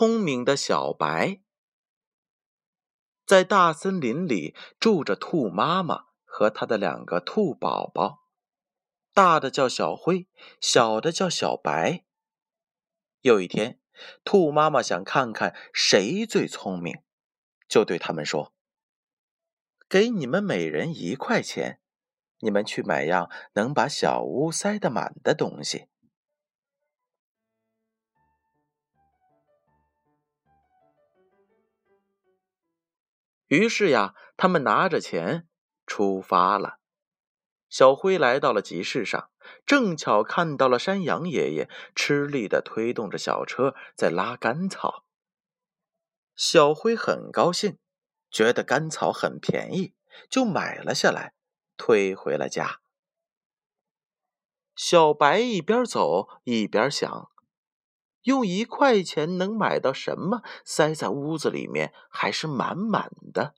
聪明的小白。在大森林里住着兔妈妈和她的两个兔宝宝，大的叫小灰，小的叫小白。有一天，兔妈妈想看看谁最聪明，就对他们说：“给你们每人一块钱，你们去买样能把小屋塞得满的东西。”于是呀，他们拿着钱出发了。小灰来到了集市上，正巧看到了山羊爷爷吃力的推动着小车在拉干草。小灰很高兴，觉得干草很便宜，就买了下来，推回了家。小白一边走一边想。用一块钱能买到什么？塞在屋子里面还是满满的，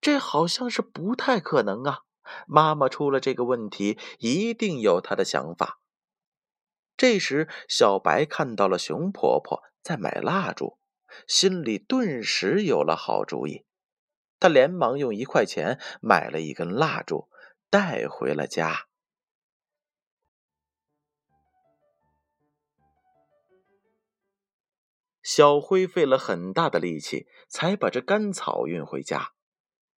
这好像是不太可能啊！妈妈出了这个问题，一定有她的想法。这时，小白看到了熊婆婆在买蜡烛，心里顿时有了好主意。他连忙用一块钱买了一根蜡烛，带回了家。小灰费了很大的力气，才把这干草运回家，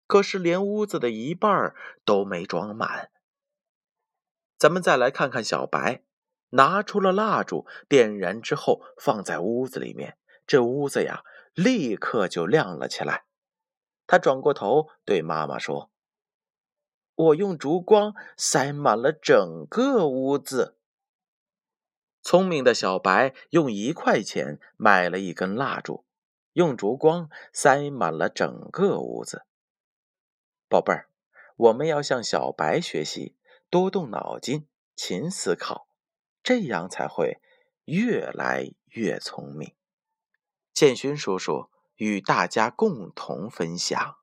可是连屋子的一半都没装满。咱们再来看看小白，拿出了蜡烛，点燃之后放在屋子里面，这屋子呀立刻就亮了起来。他转过头对妈妈说：“我用烛光塞满了整个屋子。”聪明的小白用一块钱买了一根蜡烛，用烛光塞满了整个屋子。宝贝儿，我们要向小白学习，多动脑筋，勤思考，这样才会越来越聪明。建勋叔叔与大家共同分享。